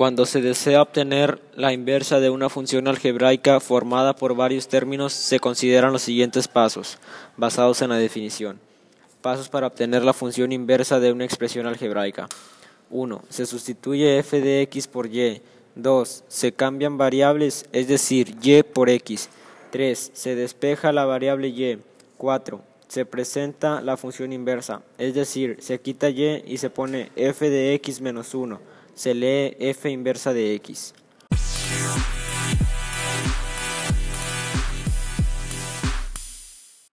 Cuando se desea obtener la inversa de una función algebraica formada por varios términos, se consideran los siguientes pasos, basados en la definición. Pasos para obtener la función inversa de una expresión algebraica. 1. Se sustituye f de x por y. 2. Se cambian variables, es decir, y por x. 3. Se despeja la variable y. 4. Se presenta la función inversa, es decir, se quita y y se pone f de x menos 1 se lee f inversa de x.